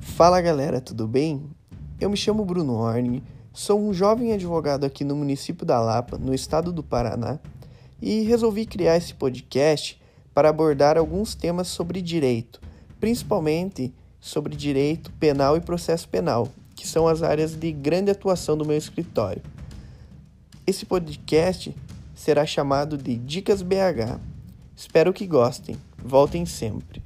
Fala galera, tudo bem? Eu me chamo Bruno Horning, sou um jovem advogado aqui no município da Lapa, no estado do Paraná, e resolvi criar esse podcast para abordar alguns temas sobre direito, principalmente sobre direito penal e processo penal, que são as áreas de grande atuação do meu escritório. Esse podcast será chamado de Dicas BH. Espero que gostem. Voltem sempre.